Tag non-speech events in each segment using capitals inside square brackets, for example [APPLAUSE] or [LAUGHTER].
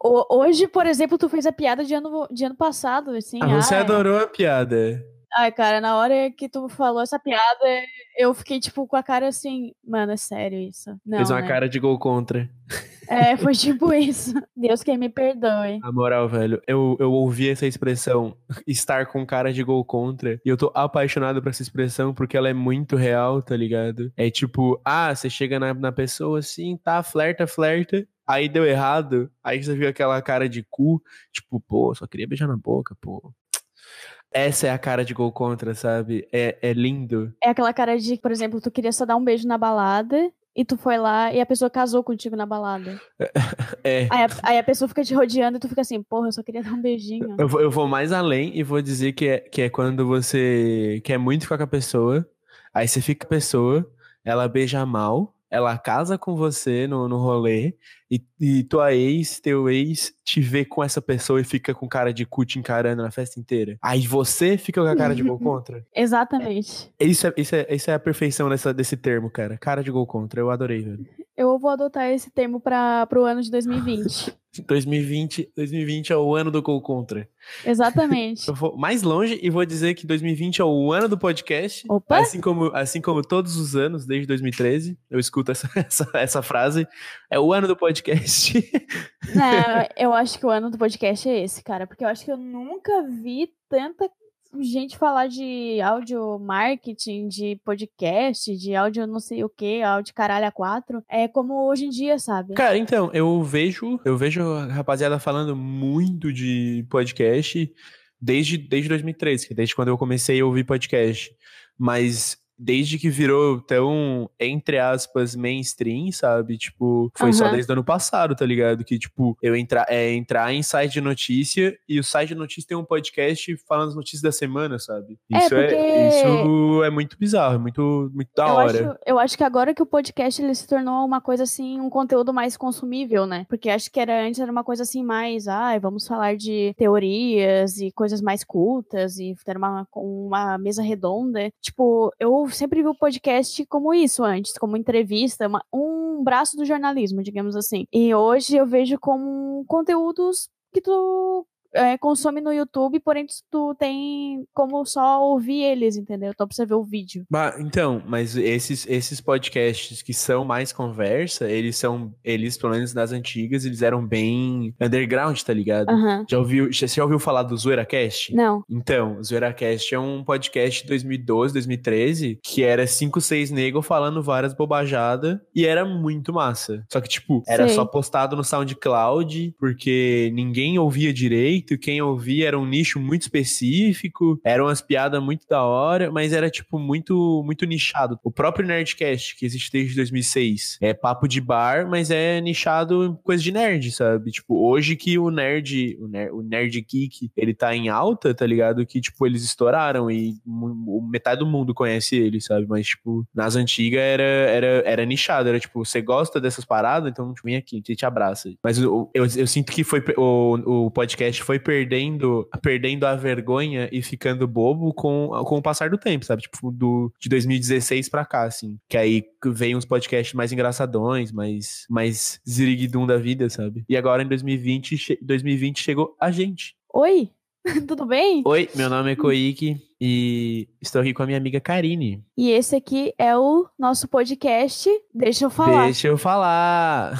Hoje, por exemplo, tu fez a piada de ano, de ano passado, assim. Ah, você adorou a piada. Ai, cara, na hora que tu falou essa piada, eu fiquei, tipo, com a cara assim, mano, é sério isso. Não, Fez uma né? cara de gol contra. É, foi tipo [LAUGHS] isso. Deus que me perdoe. Na moral, velho, eu, eu ouvi essa expressão, estar com cara de gol contra, e eu tô apaixonado por essa expressão porque ela é muito real, tá ligado? É tipo, ah, você chega na, na pessoa assim, tá, flerta, flerta, aí deu errado, aí você viu aquela cara de cu, tipo, pô, só queria beijar na boca, pô. Essa é a cara de gol contra, sabe? É, é lindo. É aquela cara de, por exemplo, tu queria só dar um beijo na balada e tu foi lá e a pessoa casou contigo na balada. [LAUGHS] É. Aí a, aí a pessoa fica te rodeando e tu fica assim, porra, eu só queria dar um beijinho. Eu vou, eu vou mais além e vou dizer que é, que é quando você quer muito ficar com a pessoa, aí você fica com a pessoa, ela beija mal, ela casa com você no, no rolê e, e tua ex, teu ex, te vê com essa pessoa e fica com cara de cu te encarando na festa inteira. Aí você fica com a cara de gol [LAUGHS] contra. Exatamente. Isso é, isso, é, isso é a perfeição dessa, desse termo, cara. Cara de gol contra. Eu adorei, velho. Eu vou adotar esse termo para pro ano de 2020. 2020, 2020 é o ano do gol contra. Exatamente. [LAUGHS] Eu vou mais longe e vou dizer que 2020 é o ano do podcast. Opa! Assim como, assim como todos os anos, desde 2013, eu escuto essa, [LAUGHS] essa, essa frase. É o ano do podcast. Não, [LAUGHS] eu acho que o ano do podcast é esse, cara. Porque eu acho que eu nunca vi tanta gente falar de áudio marketing, de podcast, de áudio não sei o que, áudio caralho a quatro, é como hoje em dia, sabe? Cara, então, eu vejo, eu vejo a rapaziada falando muito de podcast desde, desde 2013, que é desde quando eu comecei a ouvir podcast. Mas desde que virou tão, entre aspas, mainstream, sabe? Tipo, foi só Aham. desde o ano passado, tá ligado? Que, tipo, eu entrar, é, entrar em site de notícia e o site de notícia tem um podcast falando as notícias da semana, sabe? É, Isso porque- isso é muito bizarro, é muito, muito da eu, hora. acho, eu acho que agora que o podcast ele se tornou uma coisa assim, um conteúdo mais consumível, né? Porque acho que era antes era uma coisa assim mais, ai, vamos falar de teorias e coisas mais cultas e ter uma, uma mesa redonda. Tipo, eu sempre vi o podcast como isso antes, como entrevista, uma- um braço do jornalismo, digamos assim. E hoje eu vejo como conteúdos que tu é, consome no YouTube, porém tu- tem como só ouvir eles, entendeu? Então precisa ver o vídeo. Bah, então, mas esses, esses podcasts que são mais conversa, eles são, eles, pelo menos nas antigas, eles eram bem underground, tá ligado? Aham. Já ouviu, já, você já ouviu falar do ZoeiraCast? Não. Então, o ZoeiraCast é um podcast de 2012, 2013, que era 5, 6 negros falando várias bobajadas e era muito massa. Só que, tipo, era Sei. só postado no SoundCloud, porque ninguém ouvia direito, quem ouvia era um nicho muito específico, eram umas piadas muito da hora, mas era, tipo, muito, muito nichado. O próprio Nerdcast, que existe desde 2006, é papo de bar, mas é nichado em coisa de nerd, sabe? Tipo, hoje que o nerd, o nerd, o nerd geek, ele tá em alta, tá ligado? Que, tipo, eles estouraram e metade do mundo conhece ele, sabe? Mas, tipo, nas antigas era, era, era nichado, era tipo, você gosta dessas paradas, então vem aqui, a gente te abraça. Mas eu, eu, eu sinto que foi, o, o podcast foi perdendo, perdendo a vergonha e ficando bobo com, com o passar do tempo, sabe? Tipo, do, de 2016 pra cá, assim. Que aí veio uns podcasts mais engraçadões, mais, mais ziriguidum da vida, sabe? E agora em 2020, che- 2020 chegou a gente. Oi? [LAUGHS] Tudo bem? Oi, meu nome é Koiki e estou aqui com a minha amiga Karine. E esse aqui é o nosso podcast. Deixa eu falar. Deixa eu falar.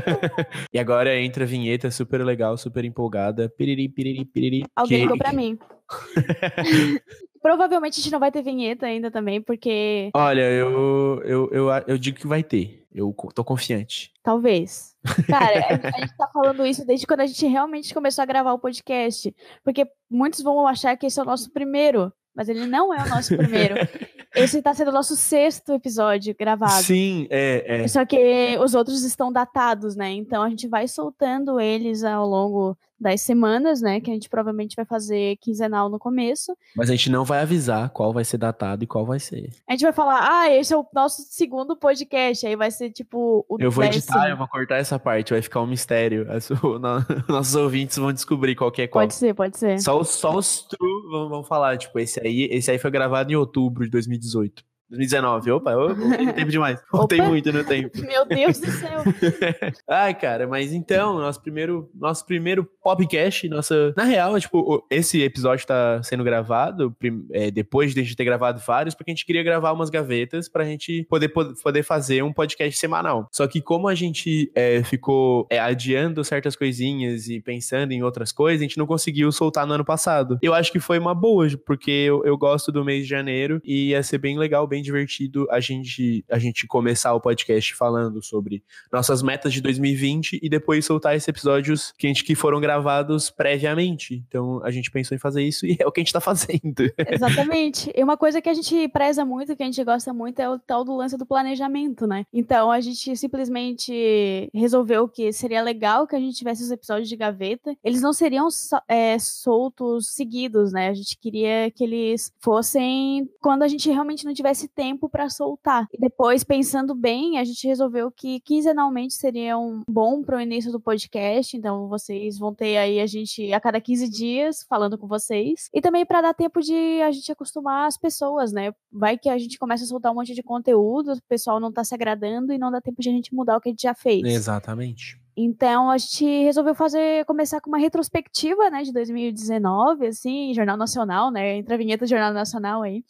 [LAUGHS] e agora entra a vinheta super legal, super empolgada. Piriri, piriri, piriri. Alguém que- ligou pra mim. [LAUGHS] Provavelmente a gente não vai ter vinheta ainda também, porque Olha, eu, eu, eu, eu digo que vai ter. Eu tô confiante. talvez. Cara, a, a gente tá falando isso desde quando a gente realmente começou a gravar o podcast. Porque muitos vão achar que esse é o nosso primeiro, mas ele não é o nosso primeiro. [LAUGHS] Esse tá sendo o nosso sexto episódio gravado. Sim, é, é. Só que os outros estão datados, né? Então a gente vai soltando eles ao longo das semanas, né? Que a gente provavelmente vai fazer quinzenal no começo. Mas a gente não vai avisar qual vai ser datado e qual vai ser. A gente vai falar, ah, esse é o nosso segundo podcast. Aí vai ser tipo o Eu vou décimo. editar, eu vou cortar essa parte, vai ficar um mistério. [LAUGHS] Nossos ouvintes vão descobrir qual que é qual. Pode ser, pode ser. Só os, só os true vão, vão falar, tipo, esse aí, esse aí foi gravado em outubro de 2018. 2019. Opa, eu no tempo demais. Voltei muito no tempo. [LAUGHS] Meu Deus do céu. [LAUGHS] Ai, cara, mas então, nosso primeiro, nosso primeiro podcast, nossa. Na real, tipo, o- esse episódio tá sendo gravado é, depois de a gente ter gravado vários, porque a gente queria gravar umas gavetas pra gente poder, po- poder fazer um podcast semanal. Só que como a gente é, ficou é, adiando certas coisinhas e pensando em outras coisas, a gente não conseguiu soltar no ano passado. Eu acho que foi uma boa, porque eu, eu gosto do mês de janeiro e ia ser bem legal, bem divertido a gente, a gente começar o podcast falando sobre nossas metas de 2020 e depois soltar esses episódios que, a gente, que foram gravados previamente. Então a gente pensou em fazer isso [LAUGHS] e é o que a gente tá fazendo. Exatamente. E uma coisa que a gente preza muito, que a gente gosta muito, é o tal do lance do planejamento, né? Então a gente simplesmente resolveu que seria legal que a gente tivesse os episódios de gaveta. Eles não seriam é, soltos seguidos, né? A gente queria que eles fossem quando a gente realmente não tivesse tempo pra soltar. E depois, pensando bem, a gente resolveu que quinzenalmente seria um bom pro início do podcast. Então vocês vão ter aí a gente a cada 15 dias falando com vocês. E também pra dar tempo de a gente acostumar as pessoas, né? Vai que a gente começa a soltar um monte de conteúdo, o pessoal não tá se agradando e não dá tempo de a gente mudar o que a gente já fez. Exatamente. Então a gente resolveu fazer começar com uma retrospectiva, né, de 2019, assim, Jornal Nacional, né? Entra a vinheta do Jornal Nacional aí.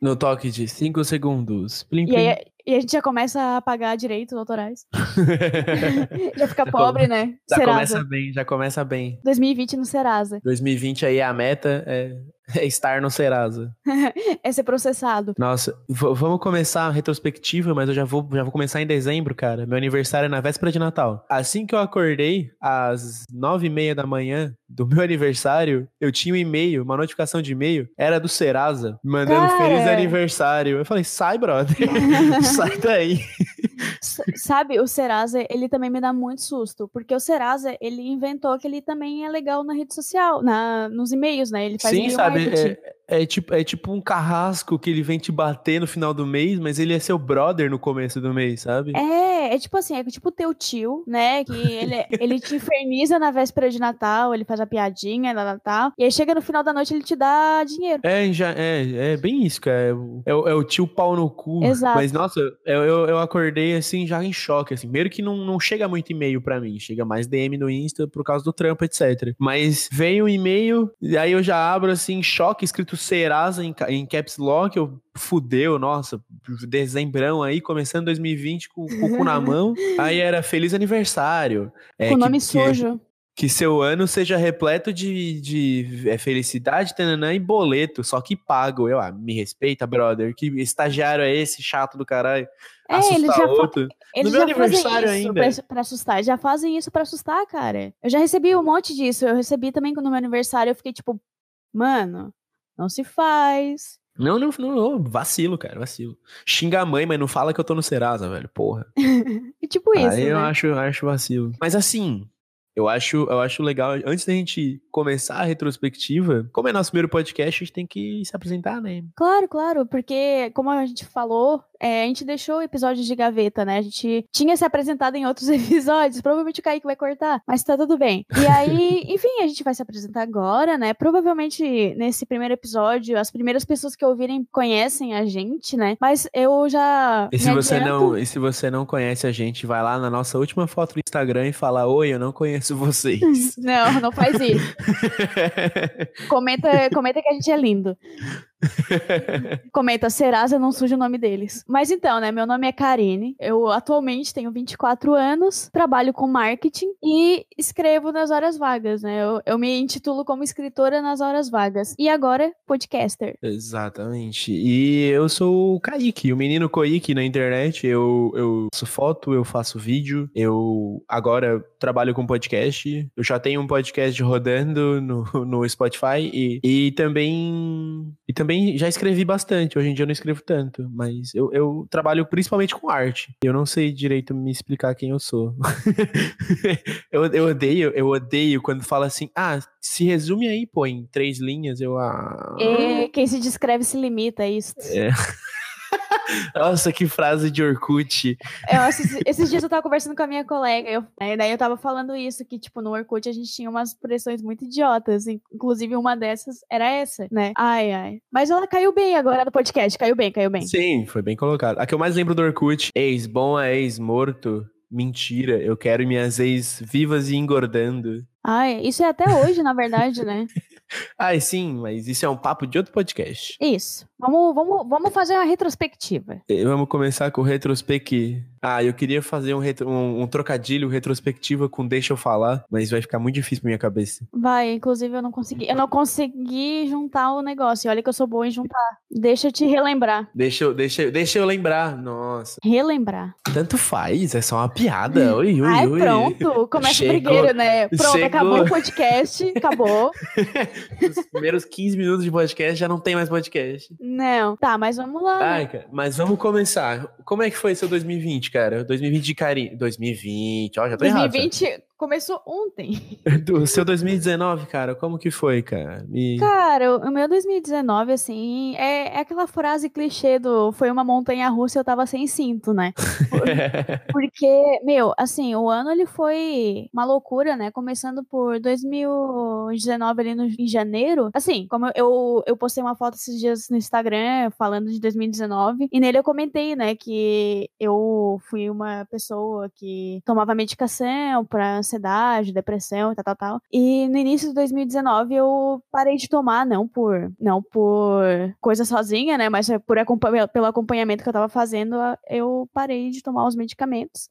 No toque de 5 segundos. Plim, E plim. aí e a gente já começa a pagar direitos autorais. [LAUGHS] [LAUGHS] já fica Já pobre, né? já Serasa. começa bem, já começa bem. 2020 no Serasa. 2020 aí a meta é, é [LAUGHS] estar no Serasa. [LAUGHS] É ser processado. Nossa, vamos começar a retrospectiva, mas eu já vou, já vou começar em dezembro, cara. Meu aniversário é na véspera de Natal. Assim que eu acordei, às nove e meia da manhã do meu [LAUGHS] aniversário, eu tinha um e-mail, uma notificação de e-mail, era do Serasa, mandando Cara. feliz aniversário. Eu falei, sai, brother. sai daí. Sabe, o Serasa, ele também me dá muito susto, porque o Serasa, ele inventou que ele também é legal na rede social, na, nos e-mails, né? Ele faz Sim, sabe? É, é tipo, é tipo um carrasco que ele vem te bater no final do mês, mas ele é seu brother no começo do mês, sabe? É, é tipo assim, é tipo o teu tio, né? Que ele, [LAUGHS] ele te inferniza na véspera de Natal, ele faz a piadinha na Natal, e aí chega no final da noite ele te dá dinheiro. É, já, é, é bem isso, cara. É, o- é, o- é o tio pau no cu. Exato. Mas, nossa, eu, eu, eu acordei, assim, já em choque, assim. Primeiro que não, não chega muito e-mail pra mim. Chega mais DM no Insta por causa do trampo, etc. Mas veio um e-mail, e aí eu já abro, assim, choque, escrito Serasa em, em caps lock. Eu, fudeu, nossa, dezembrão aí, começando 2020 com, o cu na mão. [LAUGHS] Aí era feliz aniversário. É, com o que- nome que- sujo. que seu ano seja repleto de, de é, felicidade, tananã, e boleto, só que pago. Eu, ah, me respeita, brother. Que estagiário é esse, chato do caralho? É, Assustar eles já, outro. eles meu já fazem aniversário isso ainda. Pra, pra assustar. Já fazem isso pra assustar, cara. Eu já recebi um monte disso. Eu recebi também no meu aniversário. Eu fiquei tipo, mano, não se faz. Não, não, não, não, vacilo, cara, vacilo. Xinga a mãe, mas não fala que eu tô no Serasa, velho, porra. [LAUGHS] E tipo isso, Aí eu né? acho, acho vacilo. Mas assim, eu acho, eu acho legal, antes da gente começar a retrospectiva, como é nosso primeiro podcast, a gente tem que se apresentar, né? Claro, claro, porque como a gente falou, é, a gente deixou episódios de gaveta, né? A gente tinha se apresentado em outros [LAUGHS] episódios, provavelmente o Kaique vai cortar, mas tá tudo bem. E aí, [LAUGHS] enfim, a gente vai se apresentar agora, né? Provavelmente nesse primeiro episódio, as primeiras pessoas que ouvirem conhecem a gente, né? Mas eu já. E se você adianto- não, e se você não conhece a gente, vai lá na nossa última foto do Instagram e fala: "Oi, eu não conheço vocês". Não, não faz isso. [LAUGHS] Comenta, comenta que a gente é lindo. [LAUGHS] Comenta, Serasa não suja o nome deles. Mas então, né? Meu nome é Karine. Eu atualmente tenho 24 anos, trabalho com marketing e escrevo nas horas vagas, né? Eu, eu me intitulo como escritora nas horas vagas. E agora, podcaster. Exatamente. E eu sou o Kaique, o menino Koike na internet. Eu, eu faço foto, eu faço vídeo. Eu agora trabalho com podcast. Eu já tenho um podcast rodando no, no Spotify e, e também e também já escrevi bastante. Hoje em dia eu não escrevo tanto, mas eu, eu trabalho principalmente com arte. Eu não sei direito me explicar quem eu sou. [LAUGHS] eu, eu odeio, eu odeio quando fala assim: "Ah, se resume aí, pô, em três linhas". Eu ah, E quem se descreve se limita a isso. É. Nossa, que frase de Orkut. Eu, esses, esses, dias eu tava conversando com a minha colega, eu, né, daí eu tava falando isso, que, tipo, no Orkut a gente tinha umas expressões muito idiotas, inclusive uma dessas era essa, né? Ai, ai. Mas ela caiu bem agora no podcast, caiu bem, caiu bem. Sim, foi bem colocado. A que eu mais lembro do Orkut, ex bom é ex morto, mentira, eu quero minhas ex vivas e engordando. Ai, isso é até hoje, na verdade, né? Ai, [LAUGHS] sim, mas isso é um papo de outro podcast. Isso. Vamos, vamos, vamos fazer uma retrospectiva. Vamos começar com o retrospec. Ah, eu queria fazer um, retro, um, um, trocadilho retrospectiva com deixa eu falar, mas vai ficar muito difícil pra minha cabeça. Vai, inclusive eu não consegui. Eu não consegui juntar o negócio. Olha que eu sou boa em juntar. Deixa eu te relembrar. Deixa eu, deixa, deixa eu lembrar. Nossa. relembrar. Tanto faz, é só uma piada. Oi, oi, Ai, oi. pronto. Começa Chegou. o brigueiro, né? Pronto, Chegou. Acabou o podcast. Acabou. [LAUGHS] Os primeiros 15 minutos de podcast já não tem mais podcast. Não. Tá, mas vamos lá. Ai, cara, mas vamos começar. Como é que foi seu 2020, cara? 2020 de carinho. 2020, ó, já tô 2020, errado. 2020 começou ontem. [LAUGHS] Do seu 2019, cara, como que foi, cara? Me... Cara, o meu 2019, assim, é, é aquela frase clichê do foi uma montanha russa e eu tava sem cinto, né? [LAUGHS] Porque, meu, assim, o ano ele foi uma loucura, né? Começando por 2019 ali no, em janeiro. Assim, como eu, eu postei uma foto esses dias no Instagram falando de 2019 e nele eu comentei, né, que eu fui uma pessoa que tomava medicação pra ansiedade, depressão, tal, tal, tal. E no início de 2019 eu parei de tomar, não por, não por coisa sozinha, né, mas por pelo acompanhamento que eu tava fazendo, eu parei de tomar os medicamentos.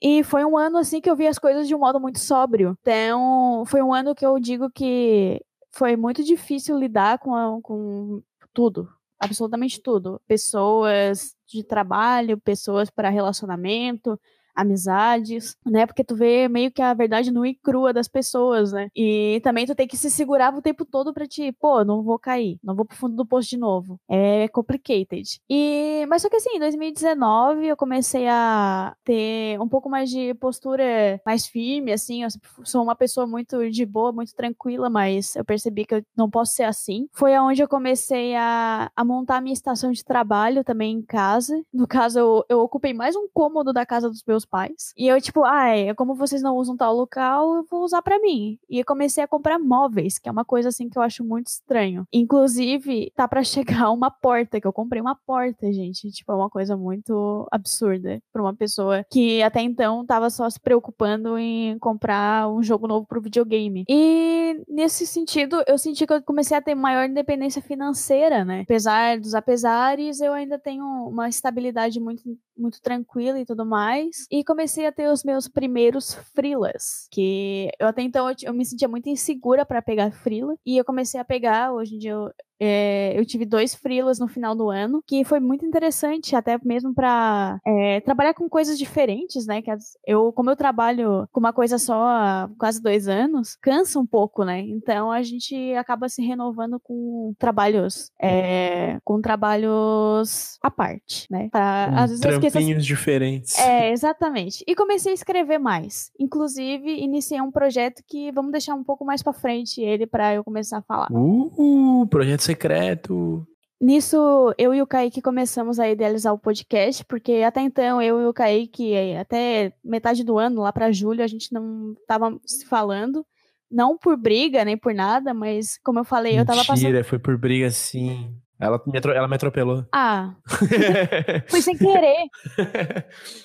E foi um ano assim que eu vi as coisas de um modo muito sóbrio. Então, foi um ano que eu digo que foi muito difícil lidar com, a, com tudo, absolutamente tudo. Pessoas de trabalho, pessoas para relacionamento, amizades, né? Porque tu vê meio que a verdade nua e crua das pessoas, né? E também tu tem que se segurar o tempo todo pra ti, pô, não vou cair, não vou pro fundo do poço de novo. É complicated. E, mas só que assim, em 2019 eu comecei a ter um pouco mais de postura mais firme, assim, eu sou uma pessoa muito de boa, muito tranquila, mas eu percebi que eu não posso ser assim. Foi aonde eu comecei a, a montar minha estação de trabalho também em casa. No caso, eu, eu ocupei mais um cômodo da casa dos meus pais. E eu, tipo, ai, como vocês não usam tal local, eu vou usar para mim. E eu comecei a comprar móveis, que é uma coisa assim que eu acho muito estranho. Inclusive, tá para chegar [LAUGHS] uma porta, que eu comprei uma porta, gente. Tipo, é uma coisa muito absurda pra uma pessoa que até então tava só se preocupando em comprar um jogo novo pro videogame. E nesse sentido, eu senti que eu comecei a ter maior independência financeira, né? Apesar dos apesares, eu ainda tenho uma estabilidade muito muito tranquila e tudo mais. E comecei a ter os meus primeiros frilas, que eu até então eu, eu me sentia muito insegura para pegar frila, e eu comecei a pegar, hoje em dia eu, é, eu tive dois freelas no final do ano, que foi muito interessante, até mesmo para é, trabalhar com coisas diferentes, né? Que eu, como eu trabalho com uma coisa só há quase dois anos, cansa um pouco, né? Então a gente acaba se renovando com trabalhos, é, com trabalhos à parte, né? Pra, um às vezes trampinhos diferentes. É, exatamente. E comecei a escrever mais. Inclusive, iniciei um projeto que vamos deixar um pouco mais para frente ele para eu começar a falar. Uh, projeto secreto. Nisso, eu e o Kaique começamos a idealizar o podcast, porque até então eu e o Kaique, até metade do ano, lá para julho, a gente não tava se falando. Não por briga, nem por nada, mas como eu falei, Mentira, eu tava passando. Mentira, foi por briga sim. Ela me, ela me atropelou. Ah. [LAUGHS] foi sem querer.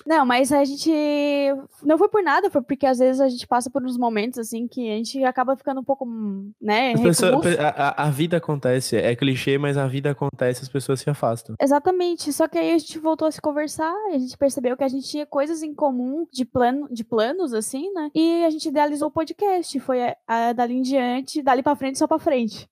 Não, mas a gente. Não foi por nada, foi porque às vezes a gente passa por uns momentos assim que a gente acaba ficando um pouco, né? Pessoas, a, a, vida acontece. É clichê, mas a vida acontece, as pessoas se afastam. Exatamente. Só que aí a gente voltou a se conversar, a gente percebeu que a gente tinha coisas em comum de, plano, de planos, assim, né? E a gente idealizou o podcast. Foi a, a, dali em diante, dali pra frente, só pra frente.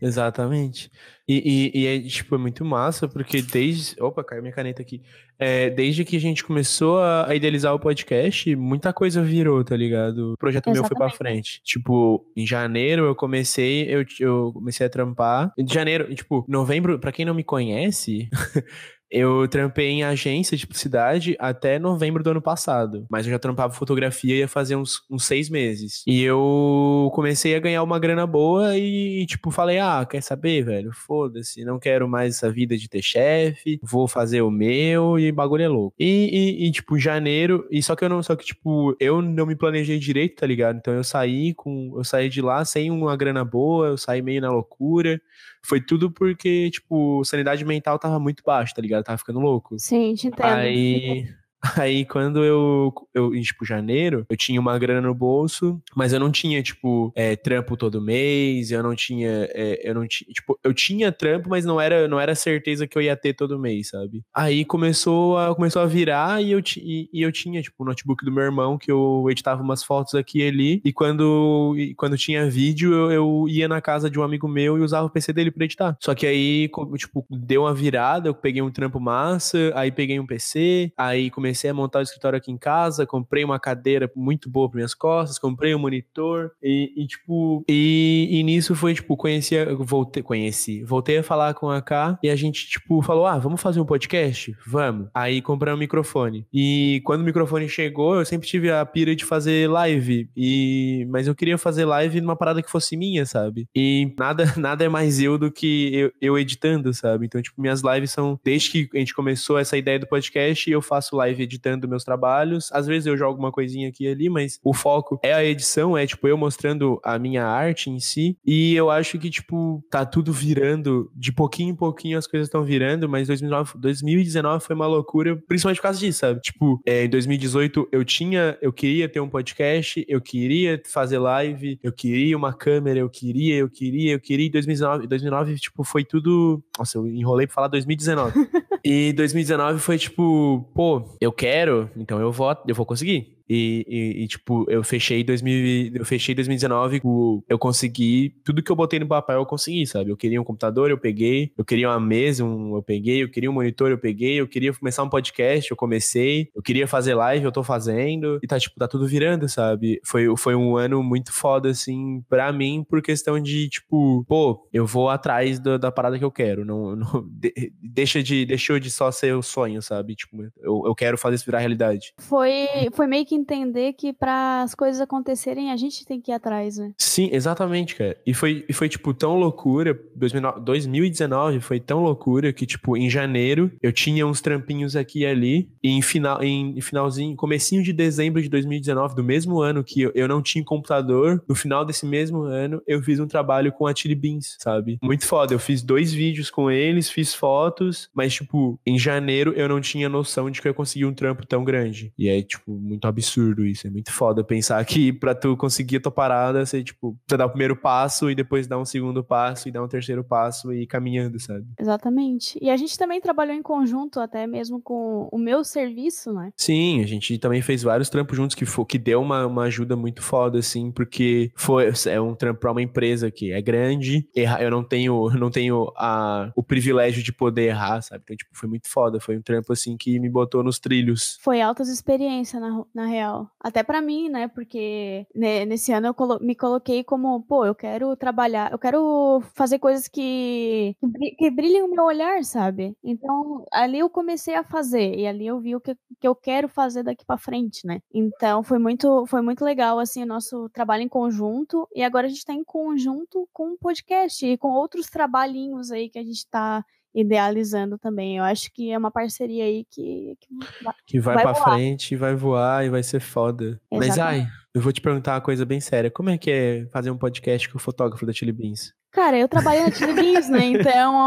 Exatamente. E, e, e, é, tipo, é muito massa, porque desde. Opa, caiu minha caneta aqui. É, desde que a gente começou a, a, idealizar o podcast, muita coisa virou, tá ligado? O projeto Exatamente. meu foi pra frente. Tipo, em janeiro eu comecei, eu, eu comecei a trampar. Em janeiro, tipo, novembro, pra quem não me conhece. [LAUGHS] Eu trampei em agência de publicidade até novembro do ano passado. Mas eu já trampava fotografia e ia fazer uns, uns seis meses. E eu comecei a ganhar uma grana boa e, tipo, falei: ah, quer saber, velho? Foda-se, não quero mais essa vida de ter chefe, vou fazer o meu e bagulho é louco. E, e, e, tipo, janeiro, e só que eu não, só que, tipo, eu não me planejei direito, tá ligado? Então eu saí com, eu saí de lá sem uma grana boa, eu saí meio na loucura. Foi tudo porque, tipo, sanidade mental tava muito baixa, tá ligado? Tava ficando louco. Sim, te entendo. Aí. [LAUGHS] Aí, quando eu, eu, tipo, janeiro, eu tinha uma grana no bolso, mas eu não tinha, tipo, é, trampo todo mês, eu não tinha, é, eu não tinha, tipo, eu tinha trampo, mas não era, não era certeza que eu ia ter todo mês, sabe? Aí começou a, começou a virar e eu, e, e eu tinha, tipo, o notebook do meu irmão, que eu editava umas fotos aqui e ali, e quando, e quando tinha vídeo, eu, eu ia na casa de um amigo meu e usava o PC dele pra editar. Só que aí, tipo, deu uma virada, eu peguei um trampo massa, aí peguei um PC, aí comecei comecei a montar o escritório aqui em casa, comprei uma cadeira muito boa para minhas costas, comprei um monitor e, e tipo, e, e, nisso foi, tipo, conheci, voltei, conheci, voltei a falar com a K e a gente, tipo, falou, ah, vamos fazer um podcast? Vamos. Aí comprei um microfone. E quando o microfone chegou, eu sempre tive a pira de fazer live, e mas eu queria fazer live numa parada que fosse minha, sabe? E nada, [LAUGHS] nada é mais eu do que eu, eu editando, sabe? Então, tipo, minhas lives são, desde que a gente começou essa ideia do podcast, eu faço live editando meus trabalhos. Às vezes eu jogo uma coisinha aqui e ali, mas o foco é a edição, é tipo eu mostrando a minha arte em si. E eu acho que, tipo, tá tudo virando, de pouquinho em pouquinho as coisas estão virando, mas 2009, 2019 foi uma loucura, principalmente por causa disso, sabe? Tipo, é, em 2018 eu tinha, eu queria ter um podcast, eu queria fazer live, eu queria uma câmera, eu queria, eu queria, eu queria. Em 2019, 2009 tipo, foi tudo. Nossa, eu enrolei pra falar 2019. [LAUGHS] e 2019 foi tipo, pô, eu quero, então eu vou, eu vou conseguir. E, e, e, tipo, eu fechei 2000, eu fechei 2019, eu consegui tudo que eu botei no papel, eu consegui, sabe? Eu queria um computador, eu peguei, eu queria uma mesa, um, eu peguei, eu queria um monitor, eu peguei, eu queria começar um podcast, eu comecei, eu queria fazer live, eu tô fazendo, e tá, tipo, tá tudo virando, sabe? Foi, foi um ano muito foda, assim, pra mim, por questão de, tipo, pô, eu vou atrás da, da parada que eu quero, não, [LAUGHS] não de, deixa de, deixou de só ser o sonho, sabe? Tipo, eu, eu quero fazer isso virar realidade. Foi, foi meio que entender que para as coisas acontecerem, a gente tem que ir atrás, né? Sim, exatamente, cara. E foi, e foi tipo, tão loucura. 2019 foi tão loucura que, tipo, em janeiro eu tinha uns trampinhos aqui e ali. E em, final, em finalzinho, comecinho de dezembro de 2019, do mesmo ano que eu, não tinha computador, no final desse mesmo ano, eu fiz um trabalho com a Chili Beans, sabe? Muito foda. Eu fiz dois vídeos com eles, fiz fotos, mas, tipo, em janeiro eu não tinha noção de que eu conseguia um trampo tão grande. E é, tipo, muito absurdo absurdo isso. É muito foda pensar que pra tu conseguir a tua parada, você, tipo, você dá o primeiro passo e depois dá um segundo passo e dá um terceiro passo e ir caminhando, sabe? Exatamente. E a gente também trabalhou em conjunto, até mesmo com o meu serviço, né? Sim, a gente também fez vários trampos juntos que, foi, que deu uma, uma ajuda muito foda, assim, porque foi, é um trampo pra uma empresa que é grande, errar, eu não tenho, não tenho a, o privilégio de poder errar, sabe? Então, tipo, foi muito foda. Foi um trampo, assim, que me botou nos trilhos. Foi altas experiências, na, na real. Até para mim, né? Porque né, nesse ano eu colo me coloquei como, pô, eu quero trabalhar, eu quero fazer coisas que, que brilhem o meu olhar, sabe? Então, ali eu comecei a fazer e ali eu vi o que, que eu quero fazer daqui para frente, né? Então, foi muito, foi muito legal, assim, o nosso trabalho em conjunto e agora a gente tá em conjunto com o podcast e com outros trabalhinhos aí que a gente tá idealizando também. Eu acho que é uma parceria aí que, que, vai, que vai, vai pra voar. frente, vai voar e vai ser foda. Exatamente. Mas, ai, eu vou te perguntar uma coisa bem séria. Como é que é fazer um podcast com o fotógrafo da Chili Beans? Cara, eu trabalho na Chili Beans, né? [LAUGHS] Então.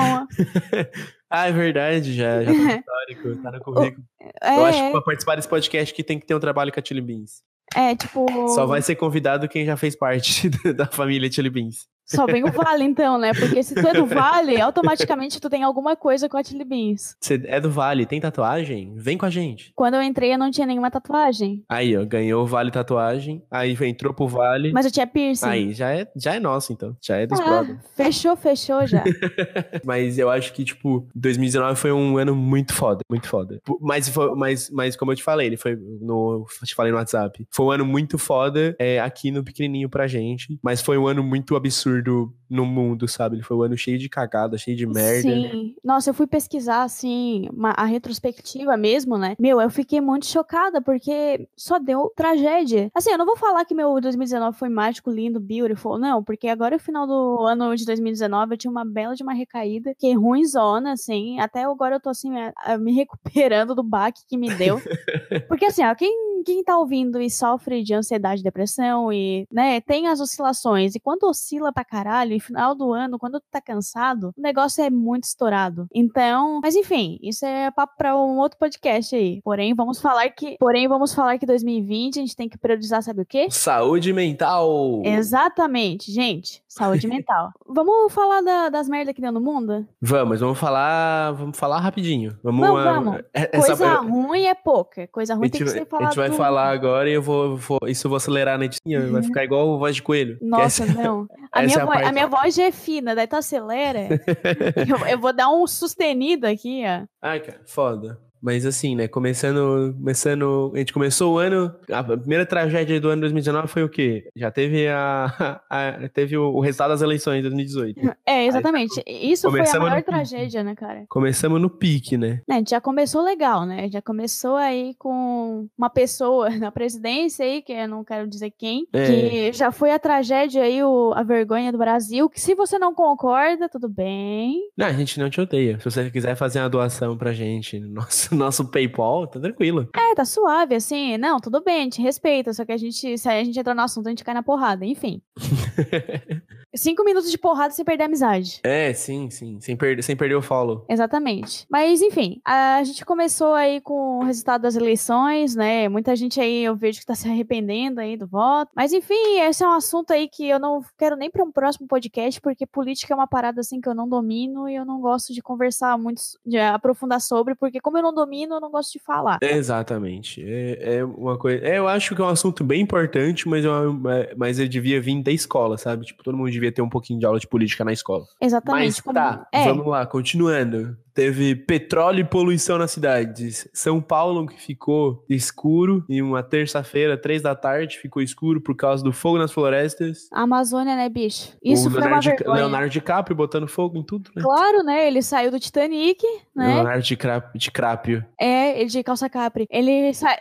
ah, é verdade, já, já tá no [LAUGHS] histórico, tá no currículo. É... Eu acho que pra participar desse podcast que tem que ter um trabalho com a Chili Beans. É, tipo. Só vai ser convidado quem já fez parte [LAUGHS] da família Chili Beans. Só vem o Vale, então, né? Porque se tu é do Vale, automaticamente tu tem alguma coisa com a Chili Beans. Você é do Vale, tem tatuagem? Vem com a gente. Quando eu entrei, eu não tinha nenhuma tatuagem. Aí, ó, ganhou o Vale Tatuagem, aí entrou pro Vale. Mas eu tinha piercing. Aí, já é, já é nosso, então. Já é dos ah, brothers. Fechou, fechou já. [LAUGHS] mas eu acho que, tipo, 2019 foi um ano muito foda, muito foda. Mas, foi, mas, mas como eu te falei, ele foi no. Te falei no WhatsApp. Foi um ano muito foda é, aqui no pequenininho pra gente, mas foi um ano muito absurdo absurdo no mundo, sabe? Ele foi um ano cheio de cagada, cheio de merda. Sim. Nossa, eu fui pesquisar, assim, uma, a retrospectiva mesmo, né? Meu, eu fiquei muito chocada, porque só deu tragédia. Assim, eu não vou falar que meu 2019 foi mágico, lindo, beautiful, não, porque agora, no final do ano de 2019, eu tinha uma bela de uma recaída, que é ruimzona, assim, até agora eu tô, assim, me recuperando do baque que me deu. [LAUGHS] porque, assim, ó, quem, quem tá ouvindo e sofre de ansiedade, depressão e, né, tem as oscilações, e quando oscila pra caralho, e final do ano, quando tu tá cansado, o negócio é muito estourado. Então, mas enfim, isso é papo pra um outro podcast aí. Porém, vamos falar que, porém, vamos falar que 2020 a gente tem que priorizar, sabe o quê? Saúde mental. Exatamente, gente. Saúde mental. [LAUGHS] Vamos falar da, das merdas que deu no mundo? Vamos, vamos falar, vamos falar rapidinho. Vamos, vamos. vamos. É, essa... Coisa ruim é pouca. Coisa ruim tem que ser falado. A gente vai falar agora e eu vou, vou, isso eu vou acelerar na edição, vai ficar igual voz de coelho. Nossa, essa, não. [LAUGHS] A minha, é a, a minha voz já é fina, daí tu acelera. [LAUGHS] eu, eu, vou dar um sustenido aqui, ó. Ai, cara, foda. Mas assim, né? Começando, começando. A gente começou o ano. A primeira tragédia do ano 2019 foi o quê? Já teve a. a teve o, o, resultado das eleições de 2018. É, exatamente. Aí, Isso foi a maior tragédia, né, cara? Começamos no pique, né? né? A gente já começou legal, né? Já começou aí com uma pessoa na presidência aí, que eu não quero dizer quem, é. que já foi a tragédia aí, o, a vergonha do Brasil, que se você não concorda, tudo bem. Não, a gente não te odeia. Se você quiser fazer uma doação pra gente, nossa [LAUGHS] nosso PayPal, tá tranquilo. É, tá suave, assim. Não, tudo bem, a gente respeita. Só que a gente, se a gente entrar no assunto, a gente cai na porrada. Enfim. [LAUGHS] Cinco minutos de porrada sem perder a amizade. É, sim, sim. Sem, per sem perder o follow. Exatamente. Mas, enfim, a gente começou aí com o resultado das eleições, né? Muita gente aí eu vejo que tá se arrependendo aí do voto. Mas, enfim, esse é um assunto aí que eu não quero nem para um próximo podcast, porque política é uma parada assim que eu não domino e eu não gosto de conversar muito, de aprofundar sobre, porque como eu não domino, eu não gosto de falar. exatamente. É, é uma coisa. É, eu acho que é um assunto bem importante, mas, eu, é, mas ele devia vir da escola, sabe? Tipo, todo mundo devia ter um pouquinho de aula de política na escola. Exatamente. Mas tá, é. vamos lá, continuando. Teve petróleo e poluição nas cidades. São Paulo que ficou escuro e uma terça-feira, três da tarde, ficou escuro por causa do fogo nas florestas. A Amazônia, né, bicho? Isso o foi Leonardo, uma vergonha. Leonardo DiCaprio botando fogo em tudo, né? Claro, né? Ele saiu do Titanic, né? Leonardo DiCaprio. É, ele de calça capri. Ele sa...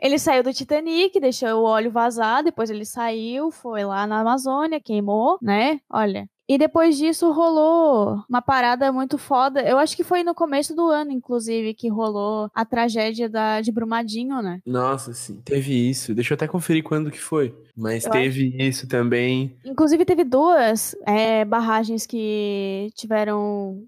Ele saiu do Titanic, deixou o óleo vazar, depois ele saiu, foi lá na Amazônia, queimou, né? Olha. E depois disso rolou uma parada muito foda. Eu acho que foi no começo do ano, inclusive, que rolou a tragédia da, de Brumadinho, né? Nossa, sim. Teve isso. Deixa eu até conferir quando que foi. Mas eu teve acho... isso também. Inclusive, teve duas é, barragens que tiveram.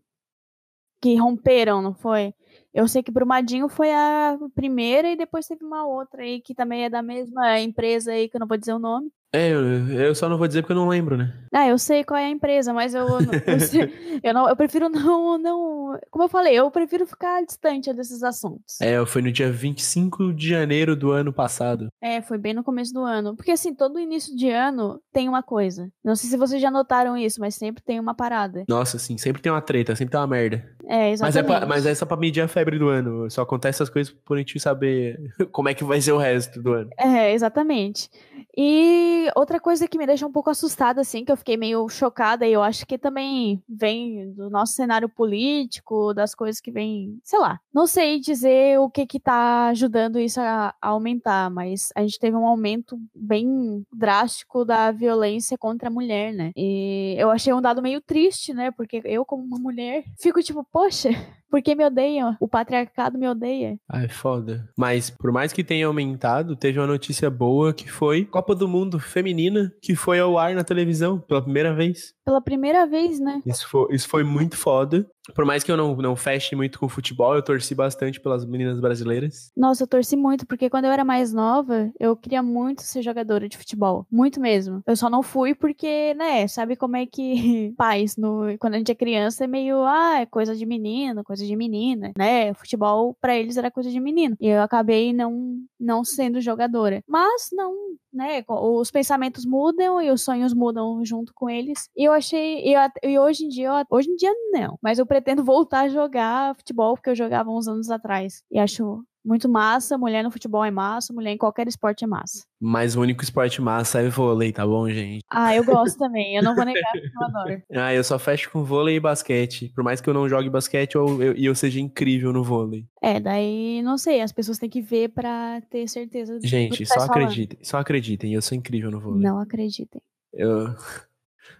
que romperam, não foi? Eu sei que Brumadinho foi a primeira e depois teve uma outra aí que também é da mesma empresa aí, que eu não vou dizer o nome. É, eu, eu, só não vou dizer porque eu não lembro, né? Ah, eu sei qual é a empresa, mas eu, [LAUGHS] eu, eu, não, eu prefiro não, não. Como eu falei, eu prefiro ficar distante desses assuntos. É, foi no dia 25 de janeiro do ano passado. É, foi bem no começo do ano. Porque assim, todo início de ano tem uma coisa. Não sei se vocês já notaram isso, mas sempre tem uma parada. Nossa, sim, sempre tem uma treta, sempre tem uma merda. É, exatamente. Mas é, pra, mas é só pra medir a febre do ano. Só acontece essas coisas por a gente saber [LAUGHS] como é que vai ser o resto do ano. É, exatamente. E outra coisa que me deixa um pouco assustada, assim, que eu fiquei meio chocada, e eu acho que também vem do nosso cenário político, das coisas que vem, sei lá, não sei dizer o que que tá ajudando isso a, a aumentar, mas a gente teve um aumento bem drástico da violência contra a mulher, né? E eu achei um dado meio triste, né? Porque eu, como uma mulher, fico tipo, poxa, porque me odeiam. O patriarcado me odeia. Ai, foda. Mas por mais que tenha aumentado, teve uma notícia boa que foi Copa do Mundo Feminina, que foi ao ar na televisão pela primeira vez. Pela primeira vez, né? Isso foi, isso foi muito foda. Por mais que eu não, não feche muito com futebol, eu torci bastante pelas meninas brasileiras. Nossa, eu torci muito, porque quando eu era mais nova, eu queria muito ser jogadora de futebol. Muito mesmo. Eu só não fui porque, né, sabe como é que [LAUGHS] pais, no, quando a gente é criança, é meio, ah, é coisa de menino, coisa de menina, né? Futebol para eles era coisa de menino. E eu acabei não, não sendo jogadora. Mas não, né? Os pensamentos mudam e os sonhos mudam junto com eles. E eu achei, e, eu, e hoje em dia, eu, hoje em dia não, mas eu pretendo voltar a jogar futebol, porque eu jogava uns anos atrás. E acho Muito massa, mulher no futebol é massa, mulher em qualquer esporte é massa. Mas o único esporte massa é vôlei, tá bom, gente? Ah, eu gosto [LAUGHS] também, eu não vou negar porque eu adoro. Ah, eu só fecho com vôlei e basquete. Por mais que eu não jogue basquete, eu, eu, eu seja incrível no vôlei. É, daí, não sei, as pessoas têm que ver pra ter certeza. do Gente, que só tá falando. acreditem, só acreditem, eu sou incrível no vôlei. Não acreditem. Eu... [LAUGHS]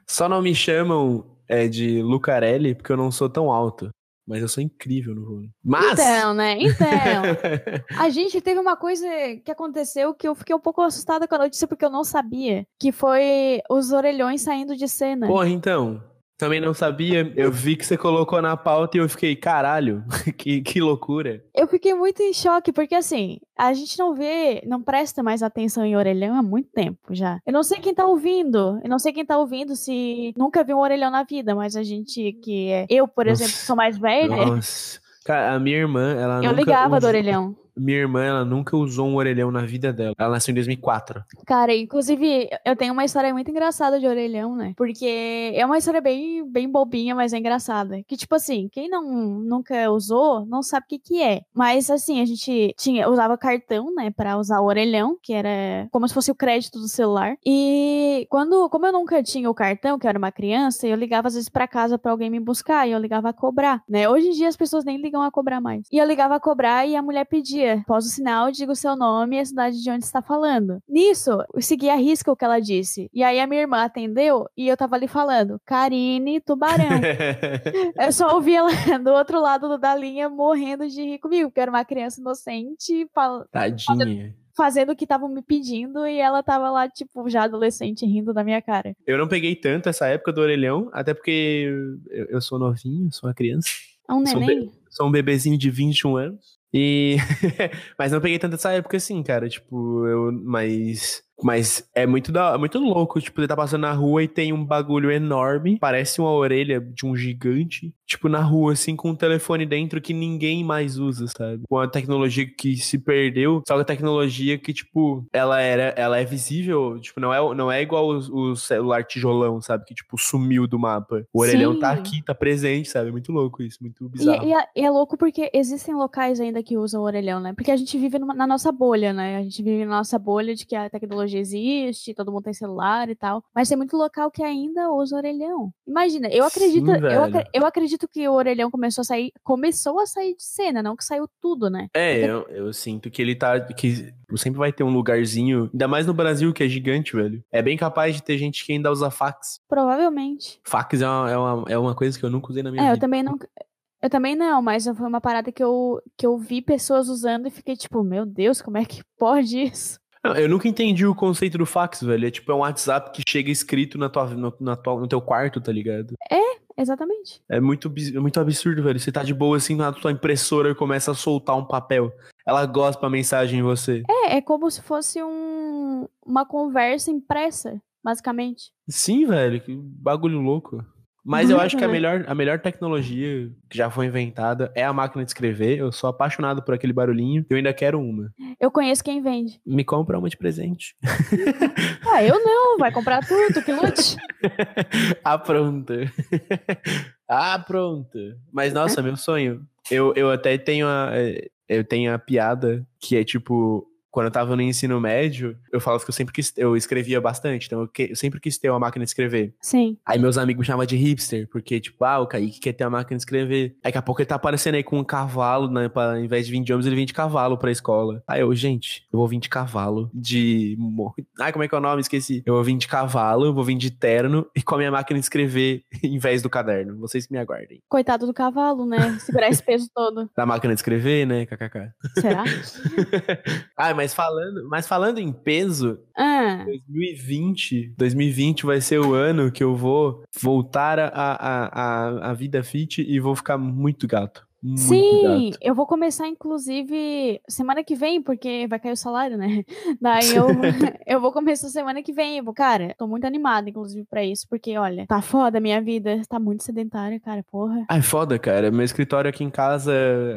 Só não me chamam é, de Lucarelli porque eu não sou tão alto. Mas eu sou incrível no vôlei. Mas. Então, né? Então. [LAUGHS] A gente teve uma coisa que aconteceu que eu fiquei um pouco assustada com a notícia porque eu não sabia. Que foi os orelhões saindo de cena. Porra, então. Também não sabia. Eu vi que você colocou na pauta e eu fiquei, caralho, [LAUGHS] que, que loucura. Eu fiquei muito em choque, porque assim, a gente não vê, não presta mais atenção em orelhão há muito tempo já. Eu não sei quem tá ouvindo, eu não sei quem tá ouvindo se nunca viu um orelhão na vida, mas a gente que é. Eu, por exemplo, que sou mais velha, Nossa. Cara, a minha irmã, ela eu nunca ligava do usou- orelhão. Minha irmã, ela nunca usou um orelhão na vida dela. Ela nasceu em 2004. Cara, inclusive, eu tenho uma história muito engraçada de orelhão, né? Porque é uma história bem, bem bobinha, mas é engraçada. Que, tipo assim, quem não nunca usou, não sabe o que que é. Mas, assim, a gente tinha, usava cartão, né, pra usar o orelhão, que era como se fosse o crédito do celular. E quando, como eu nunca tinha o cartão, que eu era uma criança, eu ligava às vezes pra casa pra alguém me buscar e eu ligava a cobrar, né? Hoje em dia as pessoas nem ligam a cobrar mais. E eu ligava a cobrar e a mulher pedia, pós o sinal, diga o seu nome e a cidade de onde está falando. Nisso, eu segui a risca o que ela disse. E aí a minha irmã atendeu e eu tava ali falando, Karine Tubarão. [LAUGHS] Eu só ouvi ela [LAUGHS] do outro lado da linha morrendo de rir comigo, porque eu era uma criança inocente, fal- Tadinha. fazendo o que estavam me pedindo, e ela tava lá, tipo, já adolescente, rindo da minha cara. Eu não peguei tanto essa época do orelhão, até porque eu, eu sou novinho, sou uma criança. É um Sou neném? Sou um bebezinho de 21 anos. E. [LAUGHS] mas não peguei tanto essa época assim, cara. Tipo, eu. Mas. Mas é muito, da, muito louco. Tipo, você tá passando na rua e tem um bagulho enorme. Parece uma orelha de um gigante. Tipo, na rua, assim, com um telefone dentro que ninguém mais usa, sabe? Com a tecnologia que se perdeu. Só que a tecnologia que, tipo, ela era. Ela é visível. Tipo, não é, não é igual o, celular tijolão, sabe? Que, tipo, sumiu do mapa. O orelhão tá Sim. aqui, tá presente, sabe? Muito louco isso, muito E, bizarro. e é, e é louco porque existem locais ainda que usam o orelhão, né? Porque a gente vive numa- na nossa bolha, né? A gente vive na nossa bolha de que a tecnologia existe, todo mundo tem celular e tal. Mas tem muito local que ainda usa orelhão. Imagina, eu Sim, acredito, eu, velho. acre- eu acredito que o orelhão começou a sair, começou a sair de cena, não que saiu tudo, né? É, eu, eu sinto que ele tá. que sempre vai ter um lugarzinho. Ainda mais no Brasil, que é gigante, velho. É bem capaz de ter gente que ainda usa fax. Provavelmente. Fax é uma, é uma, é uma coisa que eu nunca usei na minha É, eu vida. também não. Eu também não, mas foi uma parada que eu, que eu vi pessoas usando e fiquei tipo, meu Deus, como é que pode isso? Eu nunca entendi o conceito do fax, velho. É tipo, é um WhatsApp que chega escrito na tua, no, na tua, no teu quarto, tá ligado? Exatamente. É muito, é muito absurdo, velho. Você tá de boa assim, na tua impressora e começa a soltar um papel. Ela gospa a mensagem em você. É, é como se fosse um, uma conversa impressa, basicamente. Sim, velho, que bagulho louco. Mas eu acho que a né? melhor, a melhor tecnologia que já foi inventada é a máquina de escrever. Eu sou apaixonado por aquele barulhinho. Eu ainda quero uma. Eu conheço quem vende. Me compra uma de presente. [LAUGHS] Ah, eu não, vai comprar tudo, que lute. [LAUGHS] ah, pronto. [LAUGHS] ah, pronto. Mas, nossa, meu sonho. Eu, eu até tenho a, eu tenho a piada que é tipo. Quando eu tava no ensino médio, eu falo que eu sempre quis, eu escrevia bastante, então eu, que- eu sempre quis ter uma máquina de escrever. Sim. Aí meus amigos me chamavam de hipster, porque, tipo, ah, o Kaique quer ter uma máquina de escrever. Aí daqui a pouco ele tá aparecendo aí com um cavalo, né? Pra, ao invés de vir de ônibus, ele vem de cavalo pra escola. Aí eu, gente, eu vou vir de cavalo, de. Ai, como é que é o nome? Esqueci. Eu vou vir de cavalo, eu vou vir de terno e com a minha máquina de escrever [LAUGHS] em vez do caderno. Vocês que me aguardem. Coitado do cavalo, né? Segurar esse peso todo. [LAUGHS] Da máquina de escrever, né? KKK. Será? [LAUGHS] ah, mas falando, mas falando em peso, Ah, 2020, 2020 vai ser o ano que eu vou voltar a, a, a, a vida fit e vou ficar muito gato. Muito sim, gato. eu vou começar, inclusive, semana que vem, porque vai cair o salário, né? [LAUGHS] Daí eu, [LAUGHS] eu vou começar semana que vem. Eu vou, cara, tô muito animada, inclusive, pra isso, porque, olha, tá foda a minha vida, tá muito sedentária, cara, porra. Ai, foda, cara. Meu escritório aqui em casa,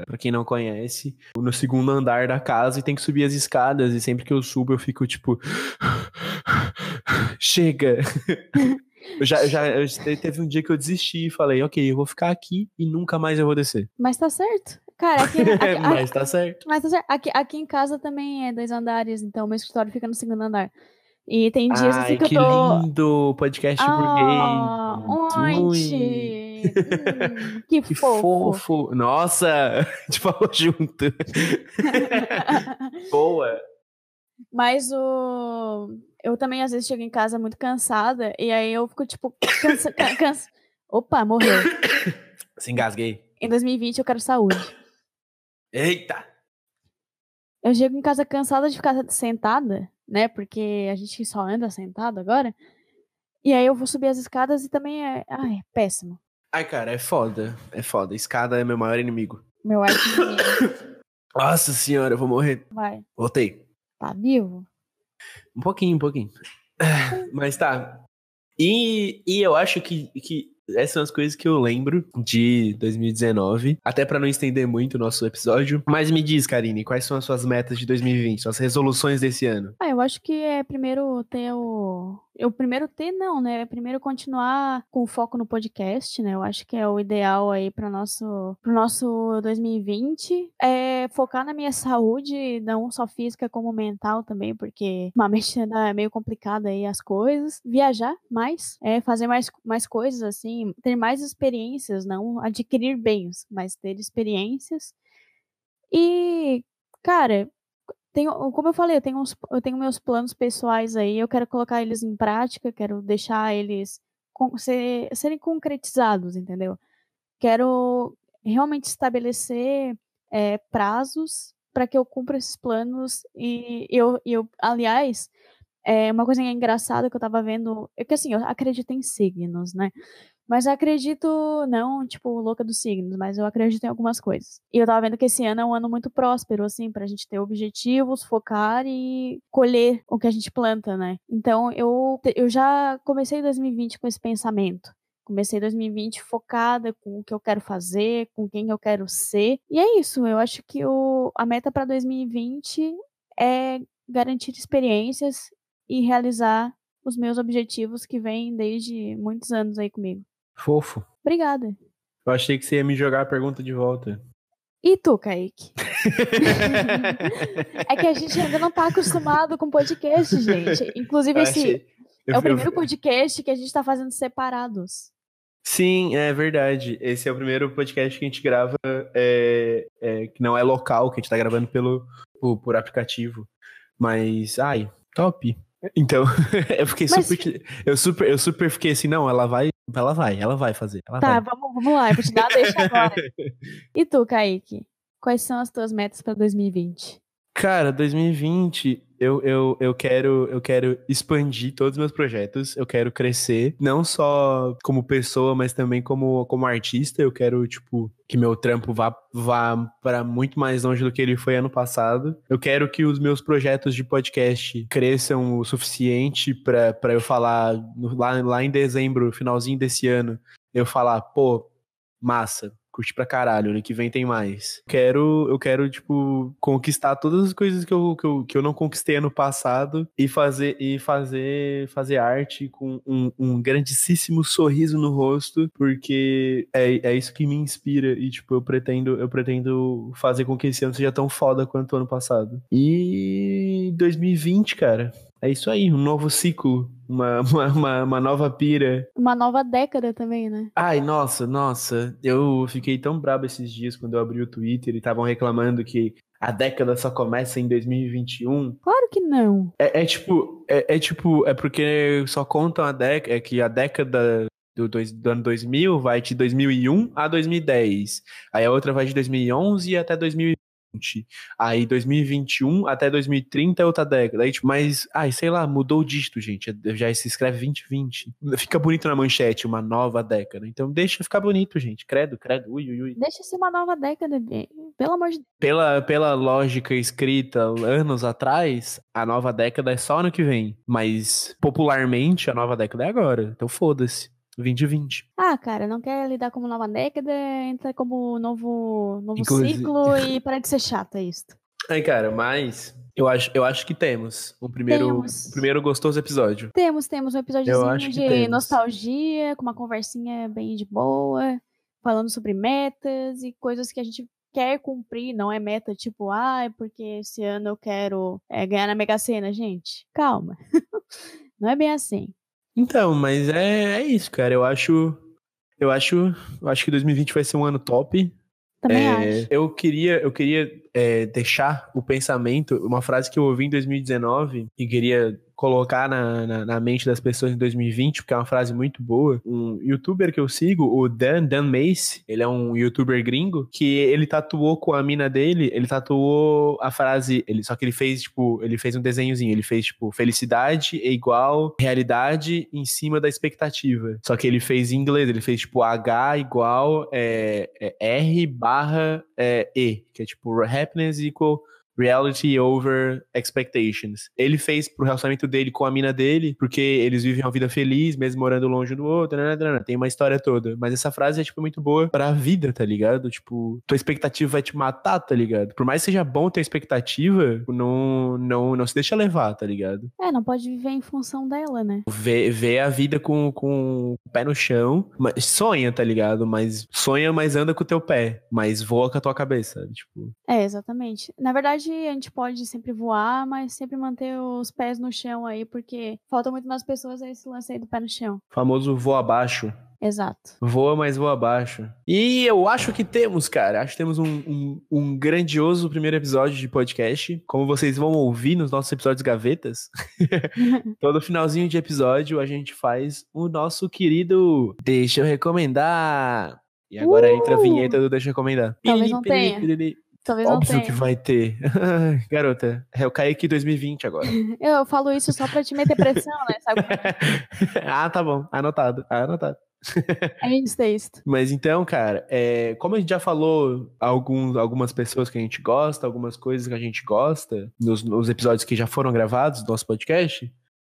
pra quem não conhece, no segundo andar da casa e tem que subir as escadas. E sempre que eu subo, eu fico tipo. [GASPS] Chega! [LAUGHS] Eu já, eu já eu- teve um dia que eu desisti e falei, ok, eu vou ficar aqui e nunca mais eu vou descer. Mas tá certo. Cara, aqui, [LAUGHS] aqui, Mas tá certo. mas tá certo. Aqui, aqui em casa também é dois andares, então meu escritório fica no segundo andar. E tem dias Ai, assim que, que eu tô. lindo! Podcast Ah, burguês. Onde? Hum, [LAUGHS] que, Que fofo. fofo. Nossa, [LAUGHS] a gente falou junto. Boa. Mas o. Eu também às vezes chego em casa muito cansada e aí eu fico tipo. Cansa... ca- cansa... Opa, morreu. Se engasguei. Em 2020 eu quero saúde. Eita! Eu chego em casa cansada de ficar sentada, né? Porque a gente só anda sentado agora. E aí eu vou subir as escadas e também é. Ai, péssimo. Ai, cara, é foda. É foda. Escada é meu maior inimigo. Meu de [COUGHS] Nossa senhora, eu vou morrer. Vai. Voltei. Tá vivo? Um pouquinho, um pouquinho. Mas tá. E, e eu acho que, que essas são as coisas que eu lembro de 2019. Até pra não estender muito o nosso episódio. Mas me diz, Karine, quais são as suas metas de 2020? Suas resoluções desse ano? Ah, eu acho que é primeiro ter o. Eu primeiro ter, não, né? É primeiro continuar com foco no podcast, né? Eu acho que é o ideal aí para nosso pro nosso 2020. É focar na minha saúde, não só física como mental também, porque ultimamente [LAUGHS] é meio complicado aí as coisas. Viajar mais, é fazer mais, mais coisas assim, ter mais experiências, não adquirir bens, mas ter experiências. E, cara, tenho, como eu falei, eu tenho, uns, eu tenho meus planos pessoais aí, eu quero colocar eles em prática, quero deixar eles con- ser- serem concretizados, entendeu? Quero realmente estabelecer é, prazos para que eu cumpra esses planos e eu, eu aliás, é uma coisa engraçada que eu tava vendo, é que assim, eu acredito em signos, né? Mas eu acredito, não, tipo, louca dos signos, mas eu acredito em algumas coisas. E eu tava vendo que esse ano é um ano muito próspero, assim, pra gente ter objetivos, focar e colher o que a gente planta, né? Então, eu, eu já comecei 2020 com esse pensamento. Comecei 2020 focada com o que eu quero fazer, com quem eu quero ser. E é isso, eu acho que o, a meta para 2020 é garantir experiências e realizar os meus objetivos que vêm desde muitos anos aí comigo. Fofo. Obrigada. Eu achei que você ia me jogar a pergunta de volta. E tu, Kaique? [LAUGHS] é que a gente ainda não tá acostumado com podcast, gente. Inclusive, Eu esse eu- é o primeiro podcast que a gente tá fazendo separados. Sim, é verdade. Esse é o primeiro podcast que a gente grava é, é, que não é local, que a gente tá gravando pelo, por, por aplicativo. Mas, ai, top. Então, [LAUGHS] eu fiquei Mas- super, eu super. Eu super fiquei assim, não, ela vai. Ela vai, ela vai fazer. Ela Tá, vai. vamos, vamos lá, eu vou te dar a deixa agora. [LAUGHS] E tu, Kaique? Quais são as tuas metas pra 2020? Cara, 2020, eu, eu, eu, quero, eu quero expandir todos os meus projetos, eu quero crescer, não só como pessoa, mas também como, como artista. Eu quero, tipo, que meu trampo vá, vá para muito mais longe do que ele foi ano passado. Eu quero que os meus projetos de podcast cresçam o suficiente pra eu falar lá, lá em dezembro, finalzinho desse ano, eu falar, pô, massa. Curti pra caralho, ano que vem tem mais. Quero, eu quero, tipo, conquistar todas as coisas que eu, que eu, que eu não conquistei ano passado e fazer, e fazer, fazer arte com um, um grandíssimo sorriso no rosto, porque é, é isso que me inspira e, tipo, eu pretendo, eu pretendo fazer com que esse ano seja tão foda quanto o ano passado. E 2020, cara, é isso aí, um novo ciclo, uma, uma, uma, uma nova pira. Uma nova década também, né? Ai, nossa, nossa, eu fiquei tão brabo esses dias quando eu abri o Twitter e estavam reclamando que a década só começa em 2021. Claro que não. É, é tipo, é, é tipo, é porque só contam a década, é que a década do, dois, do ano 2000 vai de 2001 a 2010. Aí a outra vai de 2011 até 2020. Aí 2021 até 2030 é outra década. Aí, tipo, mas, ai, sei lá, mudou o dígito, gente. Já se escreve 2020. [LAUGHS] Fica bonito na manchete, uma nova década. Então deixa ficar bonito, gente. Credo, credo. Ui, ui, ui. Deixa ser uma nova década, pelo amor de Deus. Pela, pela lógica escrita anos atrás, a nova década é só ano que vem. Mas popularmente a nova década é agora. Então foda-se. 2020. Ah, cara, não quer lidar como nova década, entra como novo, novo Inclusive- ciclo e [LAUGHS] para de ser chata isso. Ai, cara, mas eu acho, eu acho que temos um primeiro, Temos. um primeiro gostoso episódio. Temos, temos um episódiozinho de temos. nostalgia, com uma conversinha bem de boa, falando sobre metas e coisas que a gente quer cumprir, não é meta tipo, ah, é porque esse ano eu quero é, ganhar na Mega Sena, gente. Calma. [LAUGHS] não é bem assim. Então, mas é, é isso, cara. Eu acho. Eu acho. Eu acho que 2020 vai ser um ano top. Também É, acho. eu queria, eu queria é, deixar o pensamento, uma frase que eu ouvi em 2019 e queria colocar na, na, na mente das pessoas em 2020, porque é uma frase muito boa. Um youtuber que eu sigo, o Dan, Dan Mace, ele é um youtuber gringo, que ele tatuou com a mina dele, ele tatuou a frase, ele, só que ele fez, tipo, ele fez um desenhozinho, ele fez, tipo, felicidade é igual realidade em cima da expectativa. Só que ele fez em inglês, ele fez, tipo, H igual é, é R barra é, E, que é, tipo, happiness equal reality over expectations. Ele fez pro relacionamento dele com a mina dele, porque eles vivem uma vida feliz, mesmo morando longe um do outro, né, né, né, tem uma história toda. Mas essa frase é, tipo, muito boa pra vida, tá ligado? Tipo, tua expectativa vai te matar, tá ligado? Por mais que seja bom ter expectativa, não, não, não se deixa levar, tá ligado? É, não pode viver em função dela, né? Vê, vê a vida com, com o pé no chão, mas sonha, tá ligado? Mas sonha, mas anda com o teu pé, mas voa com a tua cabeça, sabe? Tipo, É, exatamente. Na verdade, a gente pode sempre voar, mas sempre manter os pés no chão aí, porque falta muito nas pessoas esse lance aí do pé no chão. famoso voa abaixo. Exato. Voa, mas voa abaixo. E eu acho que temos, cara. Acho que temos um, um, um grandioso primeiro episódio de podcast. Como vocês vão ouvir nos nossos episódios gavetas, [LAUGHS] todo finalzinho de episódio a gente faz o nosso querido Deixa eu recomendar. E agora Uh! entra a vinheta do Deixa eu recomendar. Talvez não tenha. Talvez não Óbvio tenha. que vai ter. [LAUGHS] Garota, eu caí aqui 2020 agora. [LAUGHS] Eu falo isso só pra te meter pressão, né? Sabe? [LAUGHS] ah, tá bom. Anotado. Anotado. É isso, é isso. Mas então, cara, é, como a gente já falou alguns, algumas pessoas que a gente gosta, algumas coisas que a gente gosta, nos, nos episódios que já foram gravados do nosso podcast,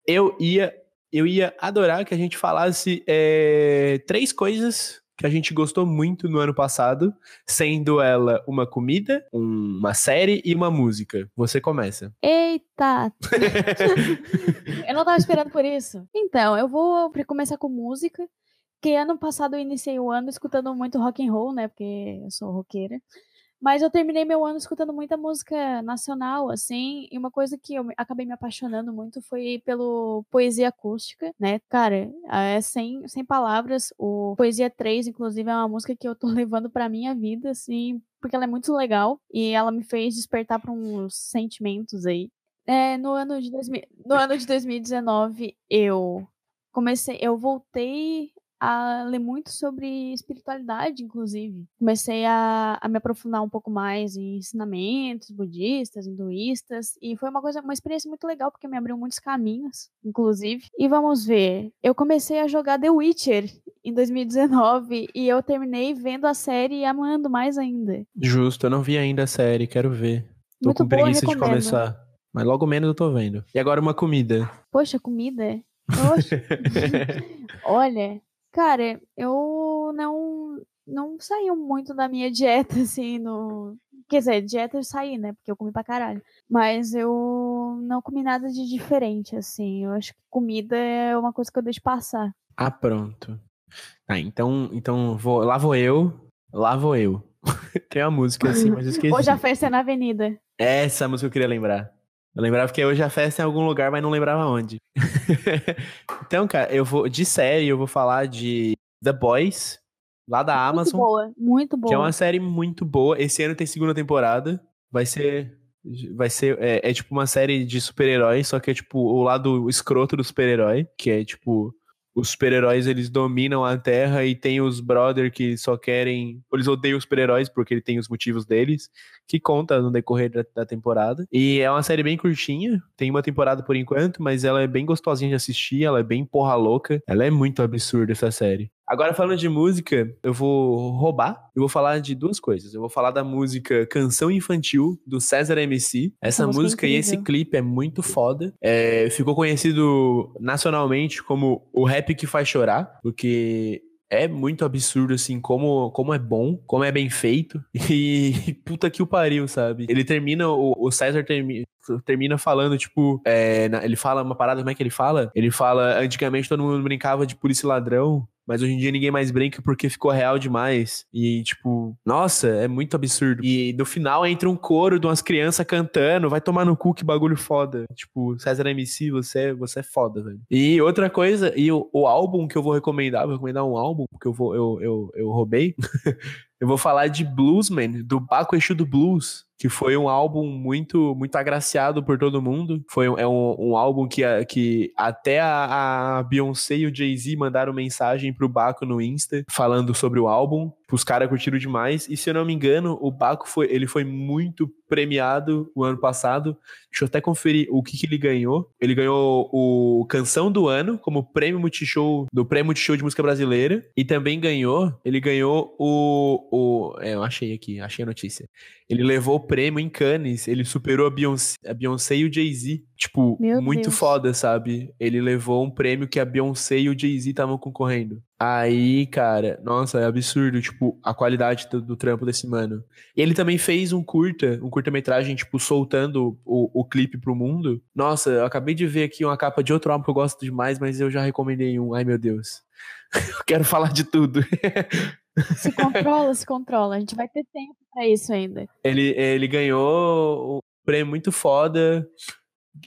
eu ia, eu ia adorar que a gente falasse é, três coisas que a gente gostou muito no ano passado, sendo ela uma comida, um- uma série e uma música. Você começa. Eita! [LAUGHS] eu não tava esperando por isso. Então, eu vou começar com música. Que ano passado eu iniciei o ano escutando muito rock and roll, né? Porque eu sou roqueira. Mas eu terminei meu ano escutando muita música nacional, assim, e uma coisa que eu acabei me apaixonando muito foi pelo poesia acústica, né? Cara, é sem, sem palavras. O Poesia 3, inclusive, é uma música que eu tô [LAUGHS] levando pra minha vida, assim, porque ela é muito legal e ela me fez despertar pra uns sentimentos aí. É, no ano de 2000 no ano de 2019, eu comecei, eu voltei a ler muito sobre espiritualidade, inclusive. Comecei a, a me aprofundar um pouco mais em ensinamentos budistas, hinduístas, e foi uma coisa, uma experiência muito legal, porque me abriu muitos caminhos, inclusive. E vamos ver, eu comecei a jogar The Witcher em 2019, e eu terminei vendo a série e amando mais ainda. Justo, eu não vi ainda a série, quero ver. Tô Muito com boa, preguiça de começar. Mas logo menos eu tô vendo. E agora uma comida. Poxa, comida? Oxe. [LAUGHS] Olha, cara, eu não não saí muito da minha [LAUGHS] dieta, assim, no. Quer dizer, dieta eu saí, né? Porque eu comi pra caralho. Mas eu não comi nada de diferente, assim. Eu acho que comida é uma coisa que eu deixo passar. Ah, pronto. Ah, então, então vou, lá vou eu, lá vou eu. [LAUGHS] Tem uma música assim, mas eu esqueci. Hoje a festa é na avenida. Essa música eu queria lembrar. Eu lembrava que hoje a festa é em algum lugar, mas não lembrava onde. [LAUGHS] então, cara, eu vou de série, eu vou falar de The Boys, lá da Muito Amazon, boa, muito boa. que é uma série muito boa. Esse ano tem segunda temporada. Vai ser vai ser é, é tipo uma série de super-heróis, só que é tipo o lado escroto do super-herói, que é tipo os super-heróis eles dominam a Terra e tem os brother que só querem. Eles odeiam os super-heróis porque ele tem os motivos deles, que conta no decorrer da, da temporada. E é uma série bem curtinha, tem uma temporada por enquanto, mas ela é bem gostosinha de assistir, ela é bem porra louca. Ela é muito absurda essa série. Agora, falando de música, eu vou roubar. Eu vou falar de duas coisas. Eu vou falar da música Canção Infantil, do César MC. Essa Essa música é música e esse clipe é muito foda. É, ficou conhecido nacionalmente como o rap que faz chorar, porque é muito absurdo, assim, como, como é bom, como é bem feito. [LAUGHS] E puta que o pariu, sabe? Ele termina, o, o César termina. Termina falando, tipo, é, ele fala uma parada, como é que ele fala? Ele fala, antigamente todo mundo brincava de polícia e ladrão, Mas hoje em dia ninguém mais brinca porque ficou real demais. E, tipo, nossa, é muito absurdo. E no final entra um coro de umas crianças cantando, vai tomar no cu que bagulho foda. Tipo, César MC, você, você é foda, velho. E outra coisa, e o, o álbum que eu vou recomendar, vou recomendar um álbum que eu vou, eu, eu, eu roubei. [LAUGHS] eu vou falar de Bluesman, do Baco Exu do Blues que foi um álbum muito muito agraciado por todo mundo. Foi um, é um, um álbum que, que até a, a Beyoncé e o Jay-Z mandaram mensagem pro Baco no Insta falando sobre o álbum. Os caras curtiram demais. E se eu não me engano, o Baco foi, ele foi muito premiado o ano passado. Deixa eu até conferir o que, que ele ganhou. Ele ganhou o Canção do Ano como prêmio Multishow do Prêmio Multishow de Música Brasileira. E também ganhou, ele ganhou o. o é, eu achei aqui, achei a notícia. Ele levou prêmio em Cannes, ele superou a Beyoncé, a Beyoncé e o Jay-Z. Tipo, Meu muito Deus. foda, sabe? Ele levou um prêmio que a Beyoncé e o Jay-Z estavam concorrendo. Aí, cara, nossa, é absurdo, tipo, a qualidade do, do, trampo desse mano. E ele também fez um curta, um curta-metragem, tipo, soltando o, o clipe pro mundo. Nossa, eu acabei de ver aqui uma capa de outro álbum que eu gosto demais, mas eu já recomendei um. Ai, meu Deus. [LAUGHS] eu quero falar de tudo. [LAUGHS] se controla, se controla. A gente vai ter tempo pra isso ainda. Ele, ele ganhou um prêmio muito foda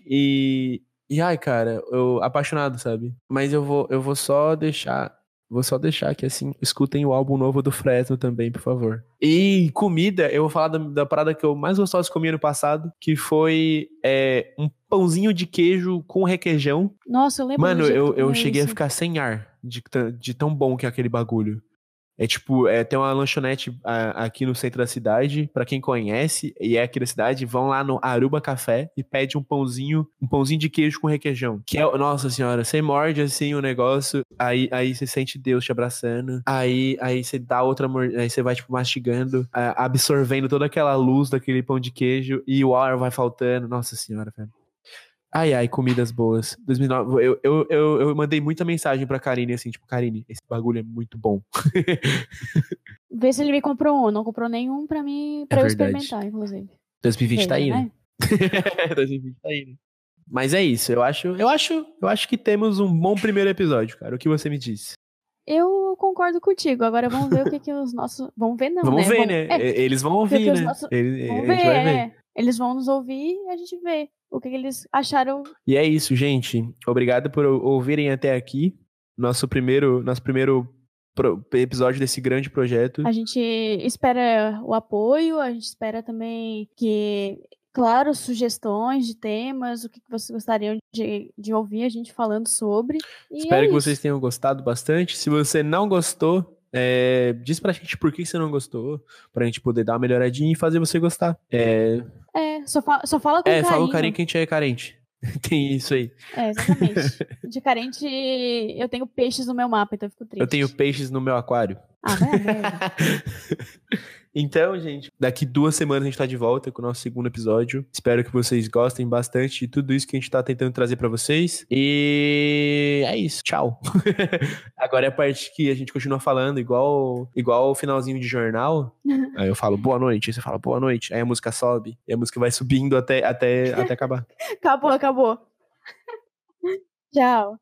e... E ai, cara, eu apaixonado, sabe? Mas eu vou, eu vou só deixar Vou só deixar aqui assim, escutem o álbum novo do Fresno também, por favor. E comida, eu vou falar da, da parada que eu mais gostosa de comer no passado, que foi é, um pãozinho de queijo com requeijão. Nossa, eu lembro. Mano, eu, eu cheguei isso. a ficar sem ar de, de tão bom que é aquele bagulho. É tipo, é, tem uma lanchonete a, aqui no centro da cidade, para quem conhece e é aqui da cidade, vão lá no Aruba Café e pede um pãozinho, um pãozinho de queijo com requeijão. Que é, nossa senhora, você morde assim o negócio, aí, aí você sente Deus te abraçando, aí, aí você dá outra, aí você vai tipo mastigando, absorvendo toda aquela luz daquele pão de queijo e o ar vai faltando. Nossa senhora, velho. Ai, ai, comidas boas. 2009, eu, eu, eu, eu mandei muita mensagem pra Karine, assim, tipo, Karine, esse bagulho é muito bom. [LAUGHS] Vê se ele me comprou um. Não comprou nenhum pra mim, é pra é eu experimentar, inclusive. 2020 tá aí, né? [LAUGHS] 2020 tá aí, né? Mas é isso, eu acho, eu acho, eu acho que temos um bom primeiro episódio, cara. O que você me disse? Eu concordo contigo. Agora vamos ver o que, que os nossos. Vamos ver, não. Vamos né? ver, vamos... né? É. Eles vão ouvir, né? Nossos... Eles, vamos ver, ver. É. Eles vão nos ouvir e a gente vê o que, que eles acharam. E é isso, gente. Obrigado por ouvirem até aqui. Nosso primeiro, nosso primeiro episódio desse grande projeto. A gente espera o apoio, a gente espera também que, claro, sugestões de temas, o que vocês gostariam de, de ouvir a gente falando sobre. espero é que vocês tenham gostado bastante. Se você não gostou, é, diz pra gente por que você não gostou, pra gente poder dar uma melhoradinha e fazer você gostar. É, é só, fa só fala com é, carinho. É, fala com carinho que a gente é carente. [LAUGHS] Tem isso aí. É, exatamente. De carente, eu tenho peixes no meu mapa, então eu fico triste. Eu tenho peixes no meu aquário. Ah, vai, vai. [LAUGHS] Então, gente, daqui duas semanas a gente tá de volta com o nosso segundo episódio. Espero que vocês gostem bastante de tudo isso que a gente tá tentando trazer para vocês. E é isso. Tchau. [LAUGHS] Agora é a parte que a gente continua falando, igual igual o finalzinho de jornal. [LAUGHS] Aí eu falo boa noite, aí você fala boa noite. Aí a música sobe, e a música vai subindo até, até, até acabar. [LAUGHS] acabou, acabou. Tchau.